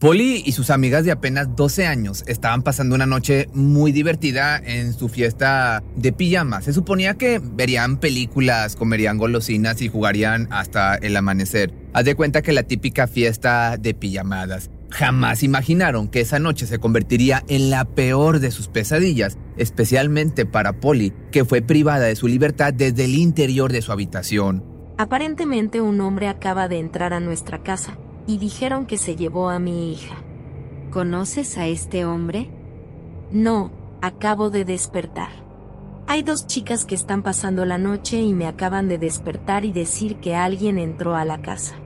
Polly y sus amigas de apenas 12 años estaban pasando una noche muy divertida en su fiesta de pijama. Se suponía que verían películas, comerían golosinas y jugarían hasta el amanecer. Haz de cuenta que la típica fiesta de pijamadas. Jamás imaginaron que esa noche se convertiría en la peor de sus pesadillas, especialmente para Polly, que fue privada de su libertad desde el interior de su habitación. Aparentemente un hombre acaba de entrar a nuestra casa y dijeron que se llevó a mi hija. ¿Conoces a este hombre? No, acabo de despertar. Hay dos chicas que están pasando la noche y me acaban de despertar y decir que alguien entró a la casa.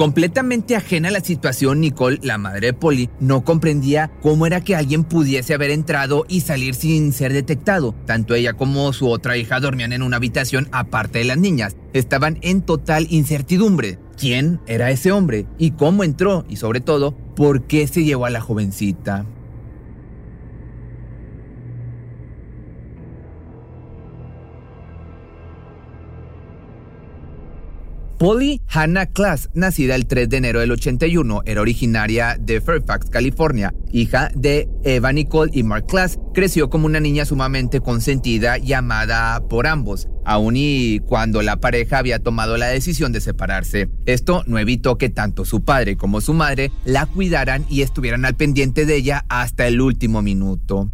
Completamente ajena a la situación, Nicole, la madre de Polly, no comprendía cómo era que alguien pudiese haber entrado y salir sin ser detectado. Tanto ella como su otra hija dormían en una habitación aparte de las niñas. Estaban en total incertidumbre. ¿Quién era ese hombre? ¿Y cómo entró? Y sobre todo, ¿por qué se llevó a la jovencita? Polly Hannah Class, nacida el 3 de enero del 81, era originaria de Fairfax, California, hija de Eva Nicole y Mark Class. Creció como una niña sumamente consentida y amada por ambos, aun y cuando la pareja había tomado la decisión de separarse. Esto no evitó que tanto su padre como su madre la cuidaran y estuvieran al pendiente de ella hasta el último minuto.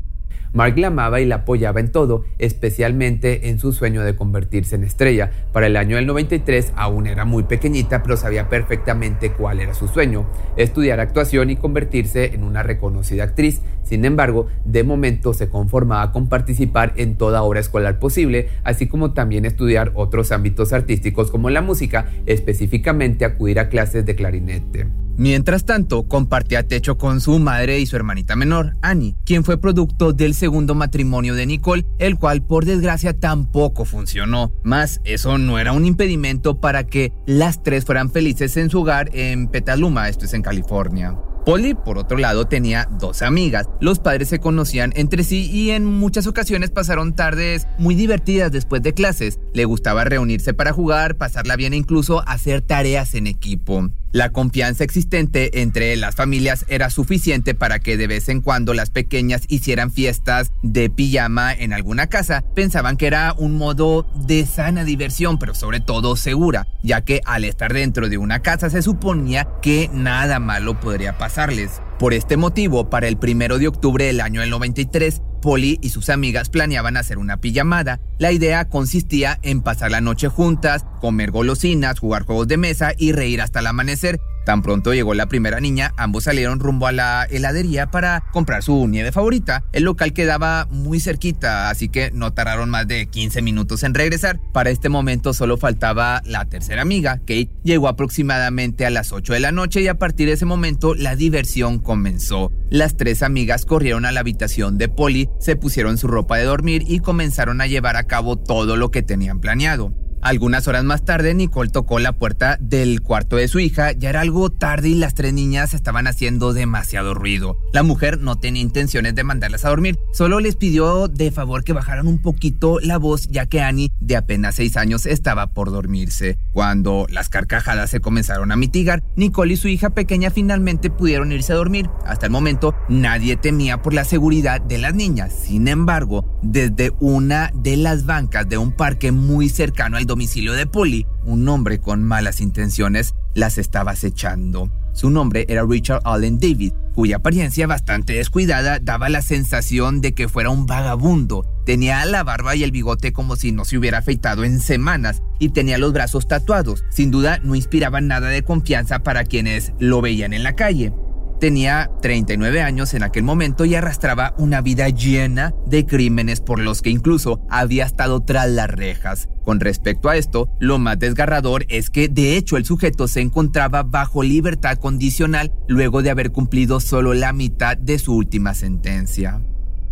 Mark la amaba y la apoyaba en todo, especialmente en su sueño de convertirse en estrella. Para el año del 93 aún era muy pequeñita, pero sabía perfectamente cuál era su sueño, estudiar actuación y convertirse en una reconocida actriz. Sin embargo, de momento se conformaba con participar en toda obra escolar posible, así como también estudiar otros ámbitos artísticos como la música, específicamente acudir a clases de clarinete. Mientras tanto, compartía techo con su madre y su hermanita menor, Annie, quien fue producto del segundo matrimonio de Nicole, el cual por desgracia tampoco funcionó. Más, eso no era un impedimento para que las tres fueran felices en su hogar en Petaluma, esto es en California. Polly, por otro lado, tenía dos amigas. Los padres se conocían entre sí y en muchas ocasiones pasaron tardes muy divertidas después de clases. Le gustaba reunirse para jugar, pasarla bien e incluso hacer tareas en equipo. La confianza existente entre las familias era suficiente para que de vez en cuando las pequeñas hicieran fiestas de pijama en alguna casa. Pensaban que era un modo de sana diversión, pero sobre todo segura, ya que al estar dentro de una casa se suponía que nada malo podría pasarles. Por este motivo, para el primero de octubre del año del 93, Polly y sus amigas planeaban hacer una pijamada. La idea consistía en pasar la noche juntas, comer golosinas, jugar juegos de mesa y reír hasta el amanecer, Tan pronto llegó la primera niña, ambos salieron rumbo a la heladería para comprar su nieve favorita. El local quedaba muy cerquita, así que no tardaron más de 15 minutos en regresar. Para este momento solo faltaba la tercera amiga, Kate. Llegó aproximadamente a las 8 de la noche y a partir de ese momento la diversión comenzó. Las tres amigas corrieron a la habitación de Polly, se pusieron su ropa de dormir y comenzaron a llevar a cabo todo lo que tenían planeado. Algunas horas más tarde, Nicole tocó la puerta del cuarto de su hija. Ya era algo tarde y las tres niñas estaban haciendo demasiado ruido. La mujer no tenía intenciones de mandarlas a dormir, solo les pidió de favor que bajaran un poquito la voz, ya que Annie, de apenas seis años, estaba por dormirse. Cuando las carcajadas se comenzaron a mitigar, Nicole y su hija pequeña finalmente pudieron irse a dormir. Hasta el momento, nadie temía por la seguridad de las niñas. Sin embargo, desde una de las bancas de un parque muy cercano al domicilio de Polly, un hombre con malas intenciones las estaba acechando. Su nombre era Richard Allen David, cuya apariencia bastante descuidada daba la sensación de que fuera un vagabundo. Tenía la barba y el bigote como si no se hubiera afeitado en semanas y tenía los brazos tatuados. Sin duda no inspiraba nada de confianza para quienes lo veían en la calle. Tenía 39 años en aquel momento y arrastraba una vida llena de crímenes por los que incluso había estado tras las rejas. Con respecto a esto, lo más desgarrador es que de hecho el sujeto se encontraba bajo libertad condicional luego de haber cumplido solo la mitad de su última sentencia.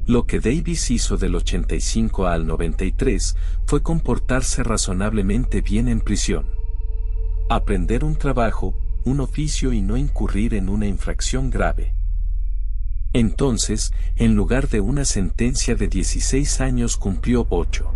Lo que Davis hizo del 85 al 93 fue comportarse razonablemente bien en prisión. Aprender un trabajo, un oficio y no incurrir en una infracción grave. Entonces, en lugar de una sentencia de 16 años cumplió 8.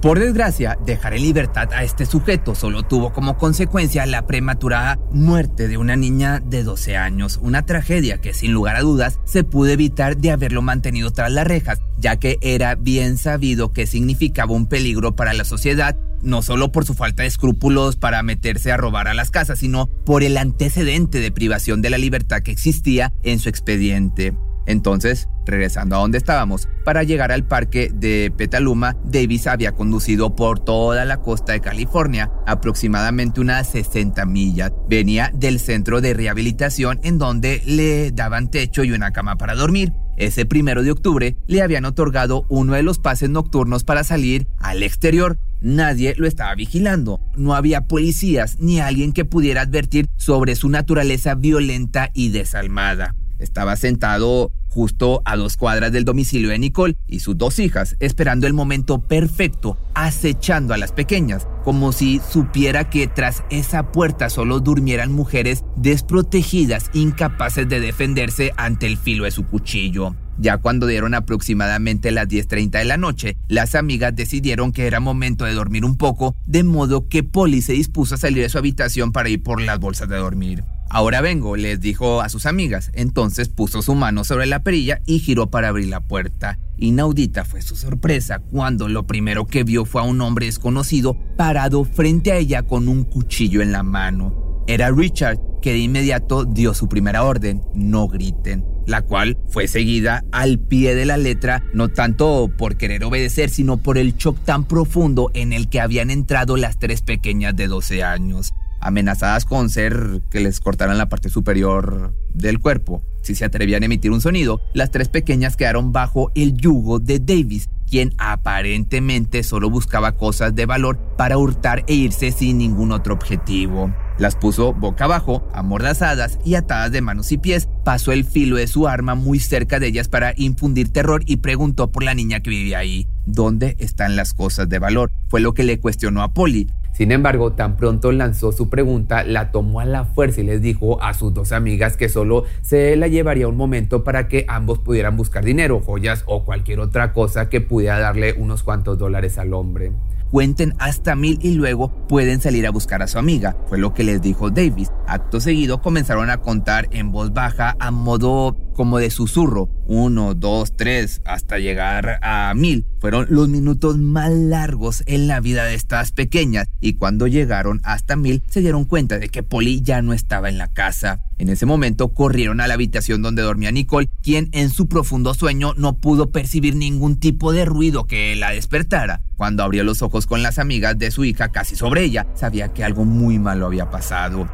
Por desgracia, dejar en libertad a este sujeto solo tuvo como consecuencia la prematurada muerte de una niña de 12 años, una tragedia que sin lugar a dudas se pudo evitar de haberlo mantenido tras las rejas, ya que era bien sabido que significaba un peligro para la sociedad no solo por su falta de escrúpulos para meterse a robar a las casas, sino por el antecedente de privación de la libertad que existía en su expediente. Entonces, regresando a donde estábamos, para llegar al parque de Petaluma, Davis había conducido por toda la costa de California, aproximadamente unas 60 millas. Venía del centro de rehabilitación en donde le daban techo y una cama para dormir. Ese primero de octubre le habían otorgado uno de los pases nocturnos para salir al exterior. Nadie lo estaba vigilando. No había policías ni alguien que pudiera advertir sobre su naturaleza violenta y desalmada. Estaba sentado justo a dos cuadras del domicilio de Nicole y sus dos hijas, esperando el momento perfecto, acechando a las pequeñas, como si supiera que tras esa puerta solo durmieran mujeres desprotegidas, incapaces de defenderse ante el filo de su cuchillo. Ya cuando dieron aproximadamente las 10.30 de la noche, las amigas decidieron que era momento de dormir un poco, de modo que Polly se dispuso a salir de su habitación para ir por las bolsas de dormir. Ahora vengo, les dijo a sus amigas. Entonces puso su mano sobre la perilla y giró para abrir la puerta. Inaudita fue su sorpresa cuando lo primero que vio fue a un hombre desconocido parado frente a ella con un cuchillo en la mano. Era Richard, que de inmediato dio su primera orden, no griten, la cual fue seguida al pie de la letra, no tanto por querer obedecer, sino por el shock tan profundo en el que habían entrado las tres pequeñas de 12 años amenazadas con ser que les cortaran la parte superior del cuerpo. Si se atrevían a emitir un sonido, las tres pequeñas quedaron bajo el yugo de Davis, quien aparentemente solo buscaba cosas de valor para hurtar e irse sin ningún otro objetivo. Las puso boca abajo, amordazadas y atadas de manos y pies, pasó el filo de su arma muy cerca de ellas para infundir terror y preguntó por la niña que vivía ahí. ¿Dónde están las cosas de valor? Fue lo que le cuestionó a Polly. Sin embargo, tan pronto lanzó su pregunta, la tomó a la fuerza y les dijo a sus dos amigas que solo se la llevaría un momento para que ambos pudieran buscar dinero, joyas o cualquier otra cosa que pudiera darle unos cuantos dólares al hombre cuenten hasta mil y luego pueden salir a buscar a su amiga, fue lo que les dijo Davis. Acto seguido comenzaron a contar en voz baja a modo como de susurro, uno, dos, tres, hasta llegar a mil. Fueron los minutos más largos en la vida de estas pequeñas y cuando llegaron hasta mil se dieron cuenta de que Polly ya no estaba en la casa. En ese momento corrieron a la habitación donde dormía Nicole, quien en su profundo sueño no pudo percibir ningún tipo de ruido que la despertara. Cuando abrió los ojos con las amigas de su hija casi sobre ella, sabía que algo muy malo había pasado.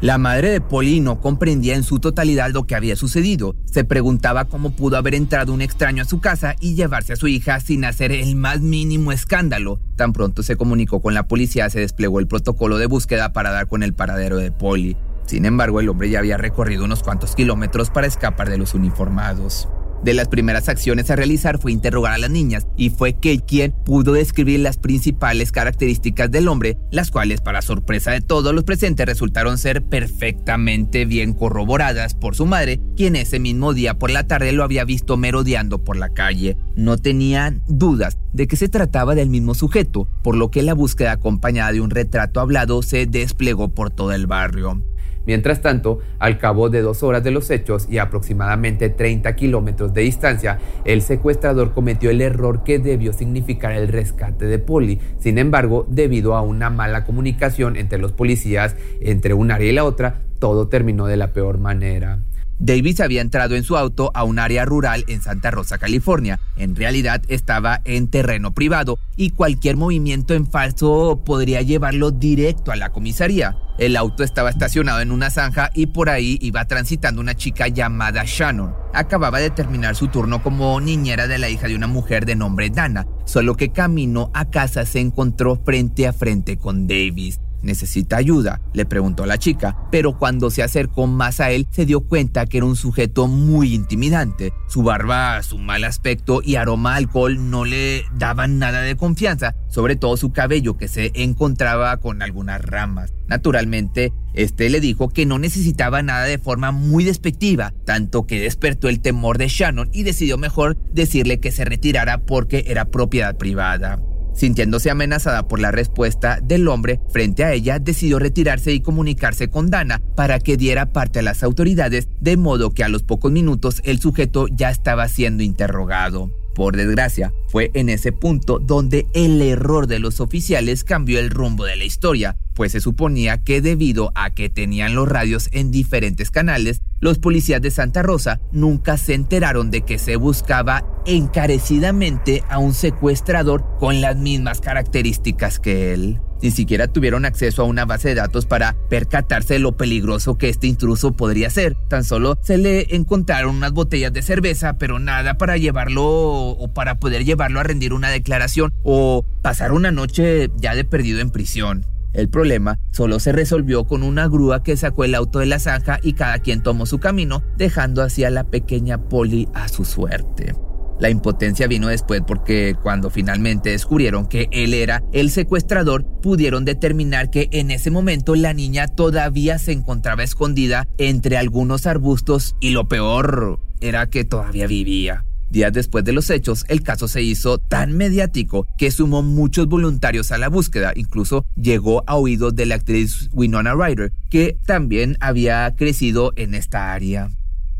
La madre de Polly no comprendía en su totalidad lo que había sucedido. Se preguntaba cómo pudo haber entrado un extraño a su casa y llevarse a su hija sin hacer el más mínimo escándalo. Tan pronto se comunicó con la policía, se desplegó el protocolo de búsqueda para dar con el paradero de Polly. Sin embargo, el hombre ya había recorrido unos cuantos kilómetros para escapar de los uniformados. De las primeras acciones a realizar fue interrogar a las niñas y fue Kate quien pudo describir las principales características del hombre, las cuales para sorpresa de todos los presentes resultaron ser perfectamente bien corroboradas por su madre, quien ese mismo día por la tarde lo había visto merodeando por la calle. No tenían dudas de que se trataba del mismo sujeto, por lo que la búsqueda acompañada de un retrato hablado se desplegó por todo el barrio. Mientras tanto, al cabo de dos horas de los hechos y aproximadamente 30 kilómetros de distancia, el secuestrador cometió el error que debió significar el rescate de Polly. Sin embargo, debido a una mala comunicación entre los policías entre un área y la otra, todo terminó de la peor manera. Davis había entrado en su auto a un área rural en Santa Rosa, California. En realidad estaba en terreno privado y cualquier movimiento en falso podría llevarlo directo a la comisaría. El auto estaba estacionado en una zanja y por ahí iba transitando una chica llamada Shannon. Acababa de terminar su turno como niñera de la hija de una mujer de nombre Dana, solo que camino a casa se encontró frente a frente con Davis. ¿Necesita ayuda? le preguntó la chica, pero cuando se acercó más a él se dio cuenta que era un sujeto muy intimidante. Su barba, su mal aspecto y aroma a alcohol no le daban nada de confianza, sobre todo su cabello que se encontraba con algunas ramas. Naturalmente, este le dijo que no necesitaba nada de forma muy despectiva, tanto que despertó el temor de Shannon y decidió mejor decirle que se retirara porque era propiedad privada. Sintiéndose amenazada por la respuesta del hombre frente a ella, decidió retirarse y comunicarse con Dana para que diera parte a las autoridades, de modo que a los pocos minutos el sujeto ya estaba siendo interrogado. Por desgracia, fue en ese punto donde el error de los oficiales cambió el rumbo de la historia, pues se suponía que debido a que tenían los radios en diferentes canales, los policías de Santa Rosa nunca se enteraron de que se buscaba encarecidamente a un secuestrador con las mismas características que él. Ni siquiera tuvieron acceso a una base de datos para percatarse de lo peligroso que este intruso podría ser. Tan solo se le encontraron unas botellas de cerveza, pero nada para llevarlo o para poder llevarlo a rendir una declaración o pasar una noche ya de perdido en prisión. El problema solo se resolvió con una grúa que sacó el auto de la zanja y cada quien tomó su camino, dejando así a la pequeña Polly a su suerte. La impotencia vino después porque cuando finalmente descubrieron que él era el secuestrador, pudieron determinar que en ese momento la niña todavía se encontraba escondida entre algunos arbustos y lo peor era que todavía vivía. Días después de los hechos, el caso se hizo tan mediático que sumó muchos voluntarios a la búsqueda, incluso llegó a oídos de la actriz Winona Ryder, que también había crecido en esta área.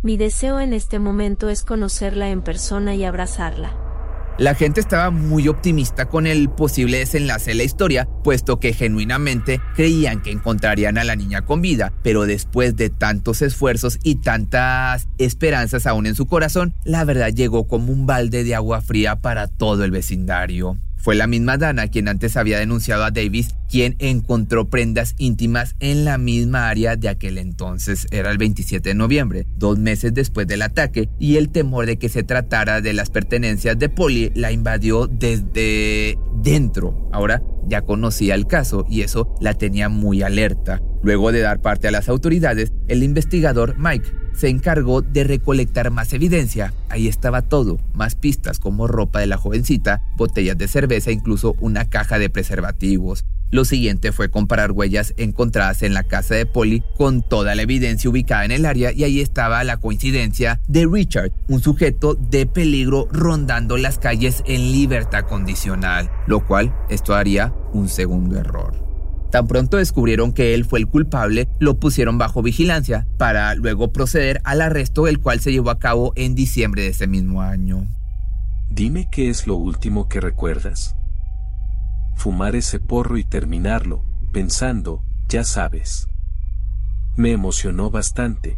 Mi deseo en este momento es conocerla en persona y abrazarla. La gente estaba muy optimista con el posible desenlace de la historia, puesto que genuinamente creían que encontrarían a la niña con vida, pero después de tantos esfuerzos y tantas esperanzas aún en su corazón, la verdad llegó como un balde de agua fría para todo el vecindario. Fue la misma Dana quien antes había denunciado a Davis, quien encontró prendas íntimas en la misma área de aquel entonces. Era el 27 de noviembre, dos meses después del ataque, y el temor de que se tratara de las pertenencias de Polly la invadió desde dentro. Ahora ya conocía el caso y eso la tenía muy alerta. Luego de dar parte a las autoridades, el investigador Mike se encargó de recolectar más evidencia. Ahí estaba todo, más pistas como ropa de la jovencita, botellas de cerveza, incluso una caja de preservativos. Lo siguiente fue comparar huellas encontradas en la casa de Polly con toda la evidencia ubicada en el área y ahí estaba la coincidencia de Richard, un sujeto de peligro rondando las calles en libertad condicional, lo cual esto haría un segundo error. Tan pronto descubrieron que él fue el culpable, lo pusieron bajo vigilancia para luego proceder al arresto, el cual se llevó a cabo en diciembre de ese mismo año. Dime qué es lo último que recuerdas. Fumar ese porro y terminarlo, pensando, ya sabes. Me emocionó bastante.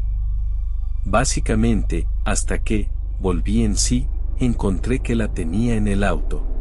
Básicamente, hasta que, volví en sí, encontré que la tenía en el auto.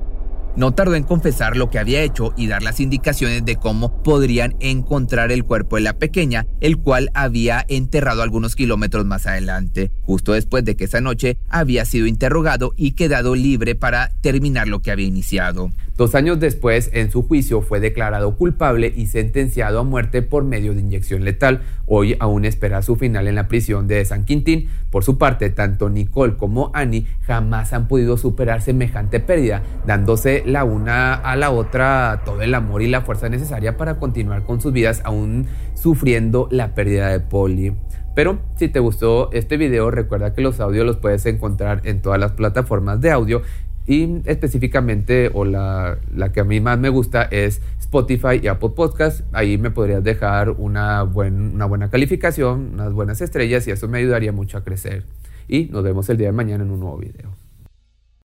No tardó en confesar lo que había hecho y dar las indicaciones de cómo podrían encontrar el cuerpo de la pequeña, el cual había enterrado algunos kilómetros más adelante, justo después de que esa noche había sido interrogado y quedado libre para terminar lo que había iniciado. Dos años después, en su juicio, fue declarado culpable y sentenciado a muerte por medio de inyección letal. Hoy aún espera su final en la prisión de San Quintín. Por su parte, tanto Nicole como Annie jamás han podido superar semejante pérdida, dándose la una a la otra todo el amor y la fuerza necesaria para continuar con sus vidas, aún sufriendo la pérdida de Polly. Pero si te gustó este video, recuerda que los audios los puedes encontrar en todas las plataformas de audio y específicamente, o la, que a mí más me gusta es Spotify y Apple Podcast. Ahí me podrías dejar una, una buena calificación, unas buenas estrellas y eso me ayudaría mucho a crecer. Y nos vemos el día de mañana en un nuevo video.